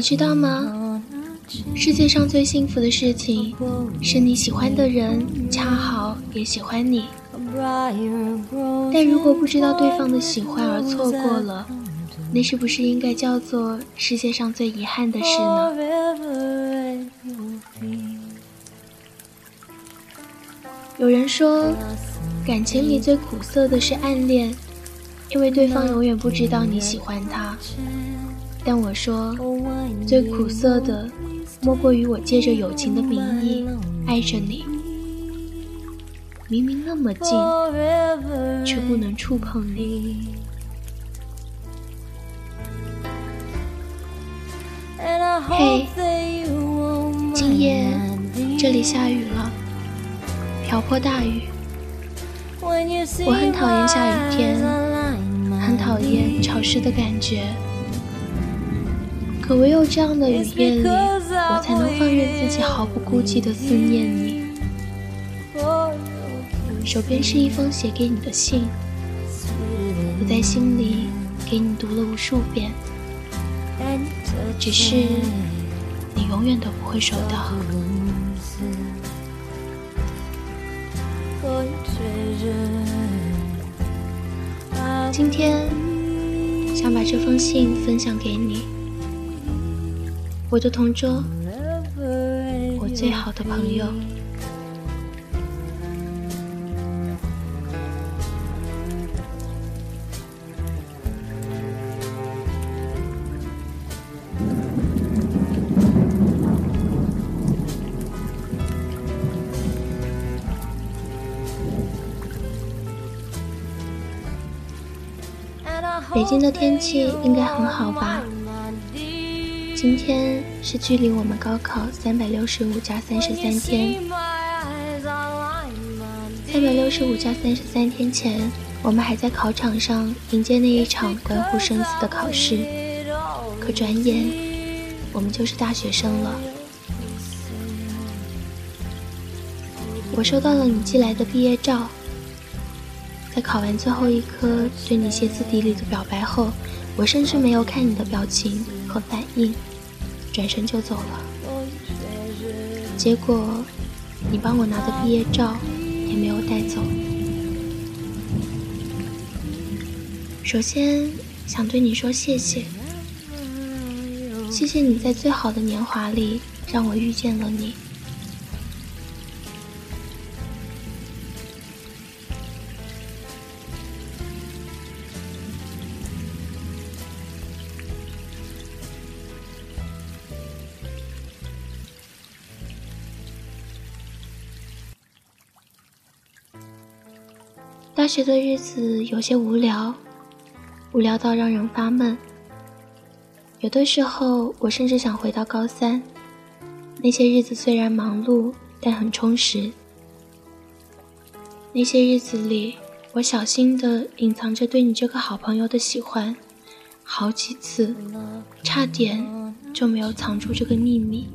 你知道吗？世界上最幸福的事情，是你喜欢的人恰好也喜欢你。但如果不知道对方的喜欢而错过了，那是不是应该叫做世界上最遗憾的事呢？有人说，感情里最苦涩的是暗恋，因为对方永远不知道你喜欢他。但我说，最苦涩的，莫过于我借着友情的名义爱着你，明明那么近，却不能触碰你。嘿，今夜这里下雨了，瓢泼大雨。我很讨厌下雨天，很讨厌潮湿的感觉。可唯有这样的雨夜里，我才能放任自己毫不顾忌的思念你。手边是一封写给你的信，我在心里给你读了无数遍，只是你永远都不会收到。今天想把这封信分享给你。我的同桌，我最好的朋友。北京的天气应该很好吧？今天是距离我们高考三百六十五加三十三天。三百六十五加三十三天前，我们还在考场上迎接那一场关乎生死的考试。可转眼，我们就是大学生了。我收到了你寄来的毕业照，在考完最后一科对你歇斯底里的表白后，我甚至没有看你的表情和反应。转身就走了，结果你帮我拿的毕业照也没有带走。首先想对你说谢谢，谢谢你在最好的年华里让我遇见了你。学的日子有些无聊，无聊到让人发闷。有的时候，我甚至想回到高三。那些日子虽然忙碌，但很充实。那些日子里，我小心地隐藏着对你这个好朋友的喜欢，好几次，差点就没有藏住这个秘密。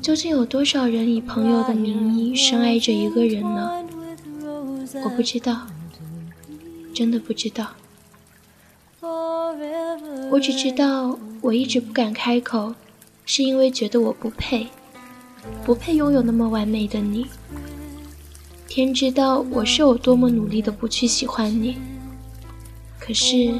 究竟有多少人以朋友的名义深爱着一个人呢？我不知道，真的不知道。我只知道，我一直不敢开口，是因为觉得我不配，不配拥有那么完美的你。天知道我是有多么努力的不去喜欢你，可是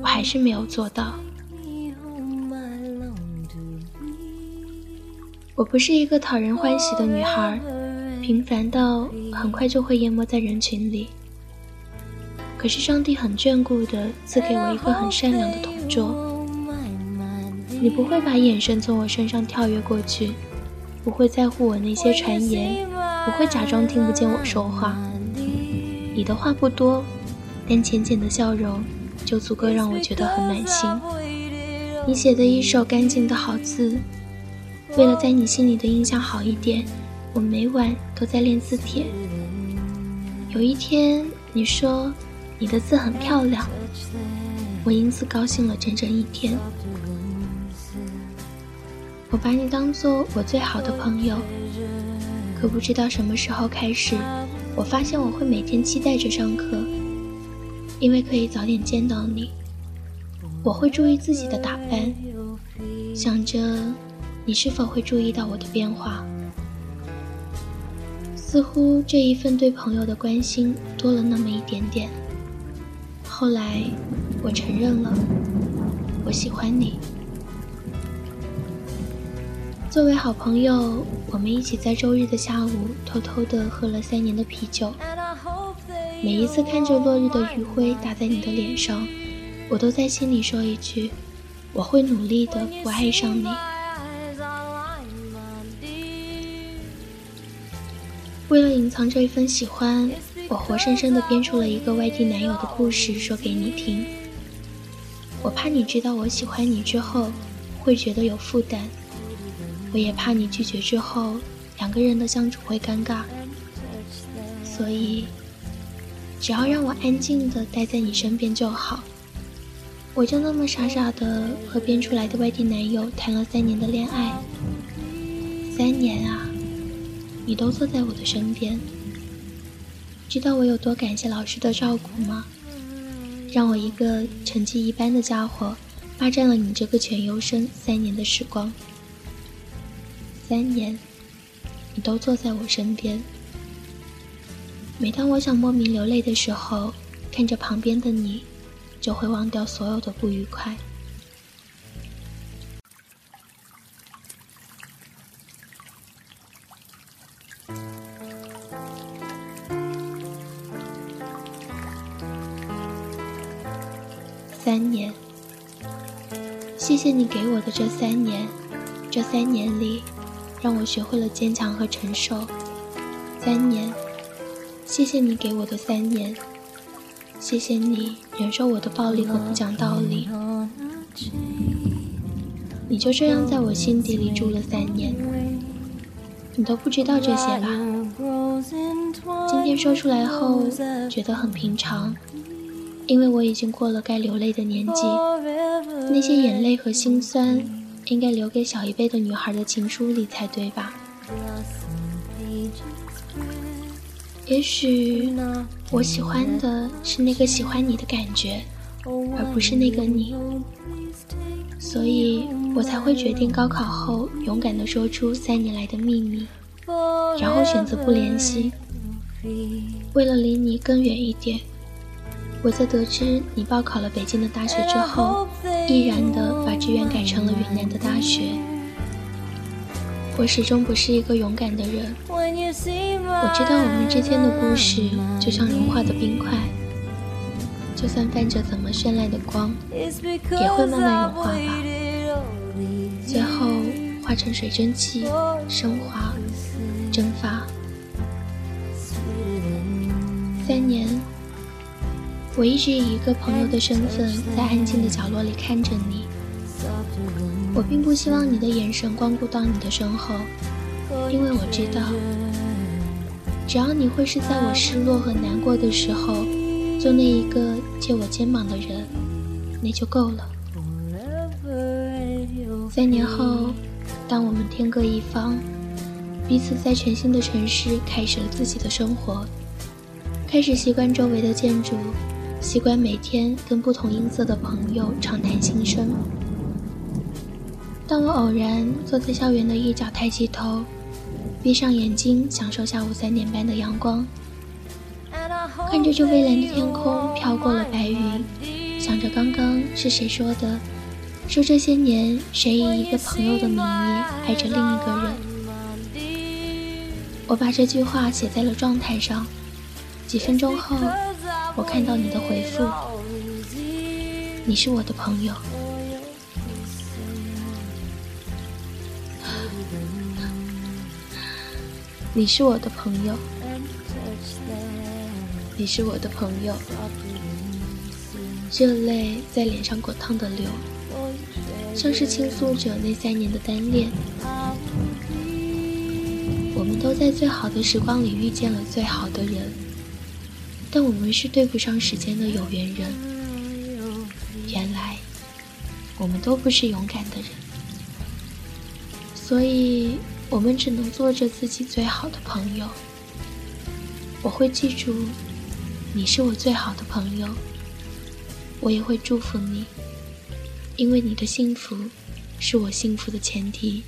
我还是没有做到。我不是一个讨人欢喜的女孩，平凡到很快就会淹没在人群里。可是上帝很眷顾的赐给我一个很善良的同桌。你不会把眼神从我身上跳跃过去，不会在乎我那些传言，不会假装听不见我说话。你的话不多，但浅浅的笑容就足够让我觉得很暖心。你写的一手干净的好字。为了在你心里的印象好一点，我每晚都在练字帖。有一天你说你的字很漂亮，我因此高兴了整整一天。我把你当做我最好的朋友，可不知道什么时候开始，我发现我会每天期待着上课，因为可以早点见到你。我会注意自己的打扮，想着你是否会注意到我的变化。似乎这一份对朋友的关心多了那么一点点。后来，我承认了，我喜欢你。作为好朋友，我们一起在周日的下午偷偷的喝了三年的啤酒。每一次看着落日的余晖打在你的脸上。我都在心里说一句：“我会努力的，不爱上你。”为了隐藏这一份喜欢，我活生生的编出了一个外地男友的故事说给你听。我怕你知道我喜欢你之后会觉得有负担，我也怕你拒绝之后两个人的相处会尴尬，所以只要让我安静的待在你身边就好。我就那么傻傻的和编出来的外地男友谈了三年的恋爱，三年啊，你都坐在我的身边。知道我有多感谢老师的照顾吗？让我一个成绩一般的家伙霸占了你这个全优生三年的时光。三年，你都坐在我身边。每当我想莫名流泪的时候，看着旁边的你。就会忘掉所有的不愉快。谢谢你给我的这三年，这三年里，让我学会了坚强和承受。三年，谢谢你给我的三年。谢谢你忍受我的暴力和不讲道理，你就这样在我心底里住了三年，你都不知道这些吧？今天说出来后觉得很平常，因为我已经过了该流泪的年纪，那些眼泪和心酸应该留给小一辈的女孩的情书里才对吧？也许我喜欢的是那个喜欢你的感觉，而不是那个你，所以我才会决定高考后勇敢地说出三年来的秘密，然后选择不联系。为了离你更远一点，我在得知你报考了北京的大学之后，毅然的把志愿改成了云南的大学。我始终不是一个勇敢的人。我知道我们之间的故事就像融化的冰块，就算泛着怎么绚烂的光，也会慢慢融化吧，最后化成水蒸气，升华，蒸发。三年，我一直以一个朋友的身份，在安静的角落里看着你。我并不希望你的眼神光顾到你的身后，因为我知道，只要你会是在我失落和难过的时候，做那一个借我肩膀的人，那就够了。三年后，当我们天各一方，彼此在全新的城市开始了自己的生活，开始习惯周围的建筑，习惯每天跟不同音色的朋友畅谈心声。当我偶然坐在校园的一角，抬起头，闭上眼睛，享受下午三点半的阳光，看着这蔚蓝的天空飘过了白云，想着刚刚是谁说的，说这些年谁以一个朋友的名义爱着另一个人。我把这句话写在了状态上，几分钟后，我看到你的回复，你是我的朋友。你是我的朋友，你是我的朋友，热泪在脸上滚烫的流，像是倾诉着那三年的单恋。我们都在最好的时光里遇见了最好的人，但我们是对不上时间的有缘人。原来，我们都不是勇敢的人，所以。我们只能做着自己最好的朋友。我会记住，你是我最好的朋友。我也会祝福你，因为你的幸福是我幸福的前提。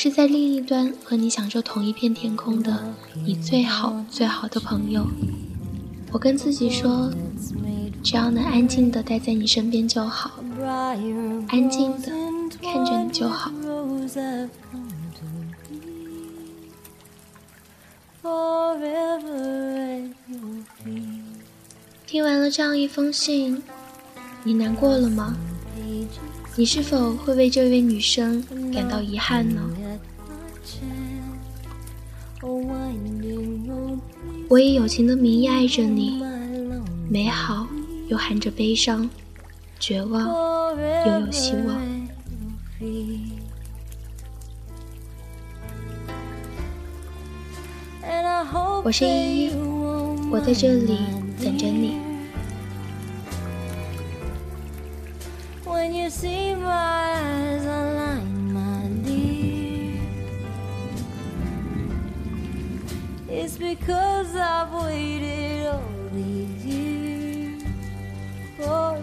是在另一端和你享受同一片天空的你最好最好的朋友。我跟自己说，只要能安静的待在你身边就好，安静的看着你就好。听完了这样一封信，你难过了吗？你是否会为这位女生感到遗憾呢？我以友情的名义爱着你，美好又含着悲伤，绝望又有希望。我是依依，我在这里等着你。It's because I've waited all these years for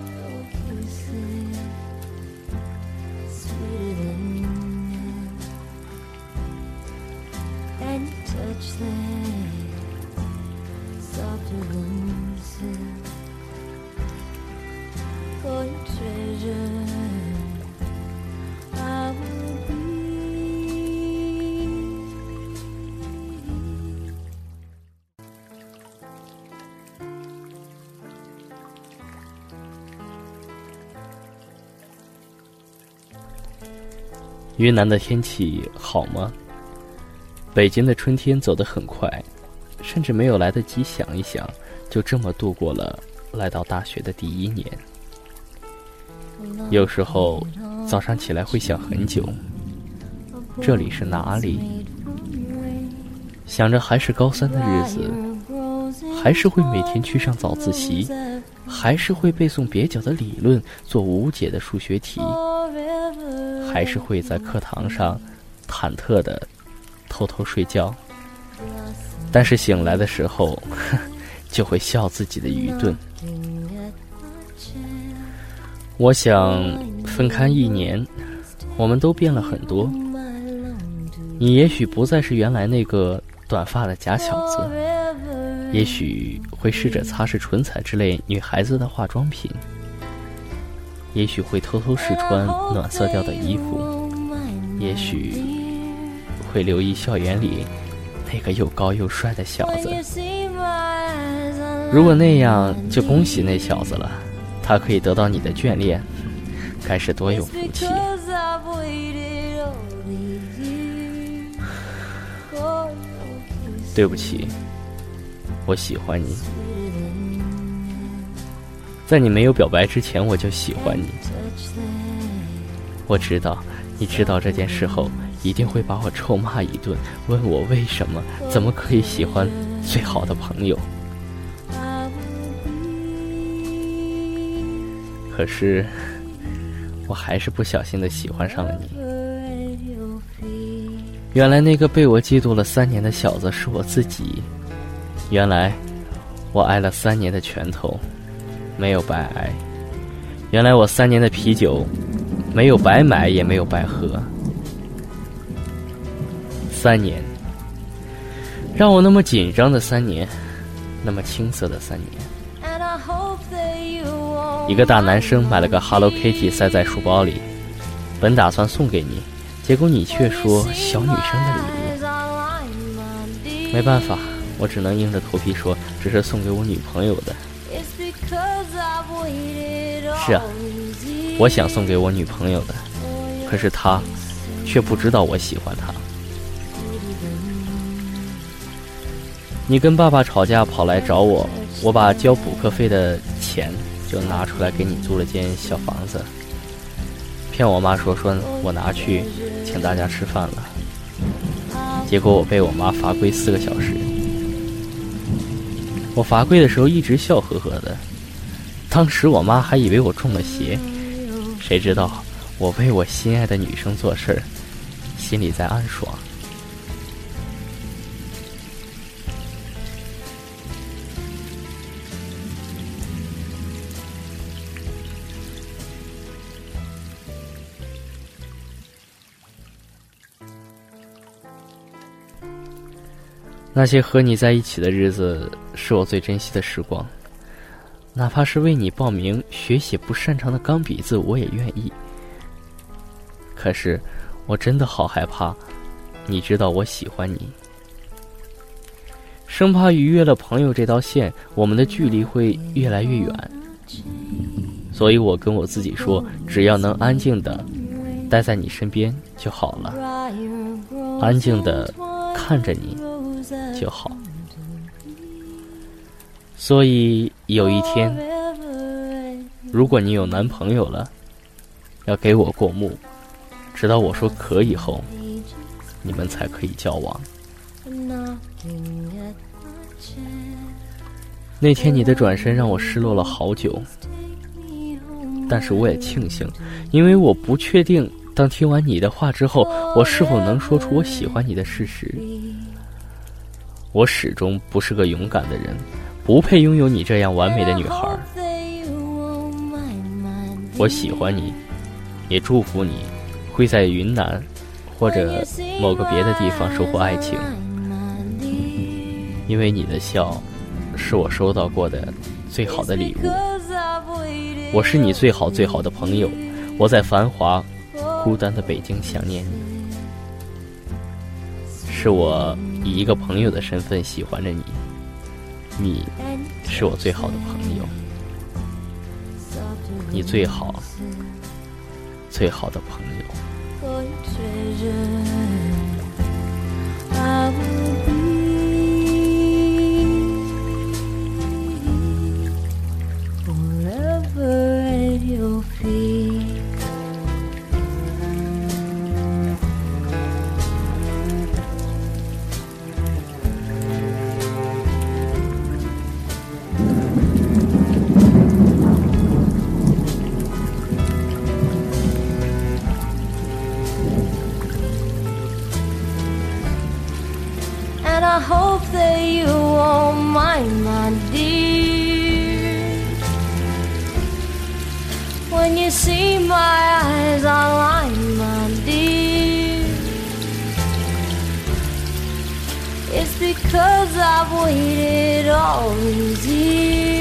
云南的天气好吗？北京的春天走得很快，甚至没有来得及想一想，就这么度过了来到大学的第一年。有时候早上起来会想很久，这里是哪里？想着还是高三的日子，还是会每天去上早自习，还是会背诵蹩脚的理论，做无解的数学题。还是会在课堂上忐忑的偷偷睡觉，但是醒来的时候 就会笑自己的愚钝。我想分开一年，我们都变了很多。你也许不再是原来那个短发的假小子，也许会试着擦拭唇彩之类女孩子的化妆品。也许会偷偷试穿暖色调的衣服，也许会留意校园里那个又高又帅的小子。如果那样，就恭喜那小子了，他可以得到你的眷恋，该是多有福气。对不起，我喜欢你。在你没有表白之前，我就喜欢你。我知道，你知道这件事后，一定会把我臭骂一顿，问我为什么，怎么可以喜欢最好的朋友。可是，我还是不小心的喜欢上了你。原来那个被我嫉妒了三年的小子是我自己。原来，我挨了三年的拳头。没有白挨，原来我三年的啤酒，没有白买，也没有白喝。三年，让我那么紧张的三年，那么青涩的三年。一个大男生买了个 Hello Kitty 塞在书包里，本打算送给你，结果你却说小女生的礼物。没办法，我只能硬着头皮说，这是送给我女朋友的。是啊，我想送给我女朋友的，可是她却不知道我喜欢她。你跟爸爸吵架跑来找我，我把交补课费的钱就拿出来给你租了间小房子，骗我妈说说我拿去请大家吃饭了，结果我被我妈罚跪四个小时。我罚跪的时候一直笑呵呵的，当时我妈还以为我中了邪，谁知道我为我心爱的女生做事，心里在暗爽。那些和你在一起的日子，是我最珍惜的时光。哪怕是为你报名学写不擅长的钢笔字，我也愿意。可是，我真的好害怕，你知道我喜欢你，生怕逾越了朋友这道线，我们的距离会越来越远。所以我跟我自己说，只要能安静的待在你身边就好了，安静的看着你。就好。所以有一天，如果你有男朋友了，要给我过目，直到我说可以后，你们才可以交往。那天你的转身让我失落了好久，但是我也庆幸，因为我不确定，当听完你的话之后，我是否能说出我喜欢你的事实。我始终不是个勇敢的人，不配拥有你这样完美的女孩。我喜欢你，也祝福你，会在云南或者某个别的地方收获爱情。因为你的笑，是我收到过的最好的礼物。我是你最好最好的朋友，我在繁华、孤单的北京想念你。是我以一个朋友的身份喜欢着你，你是我最好的朋友，你最好最好的朋友。When you see my eyes online, my dear, it's because I've waited all these years.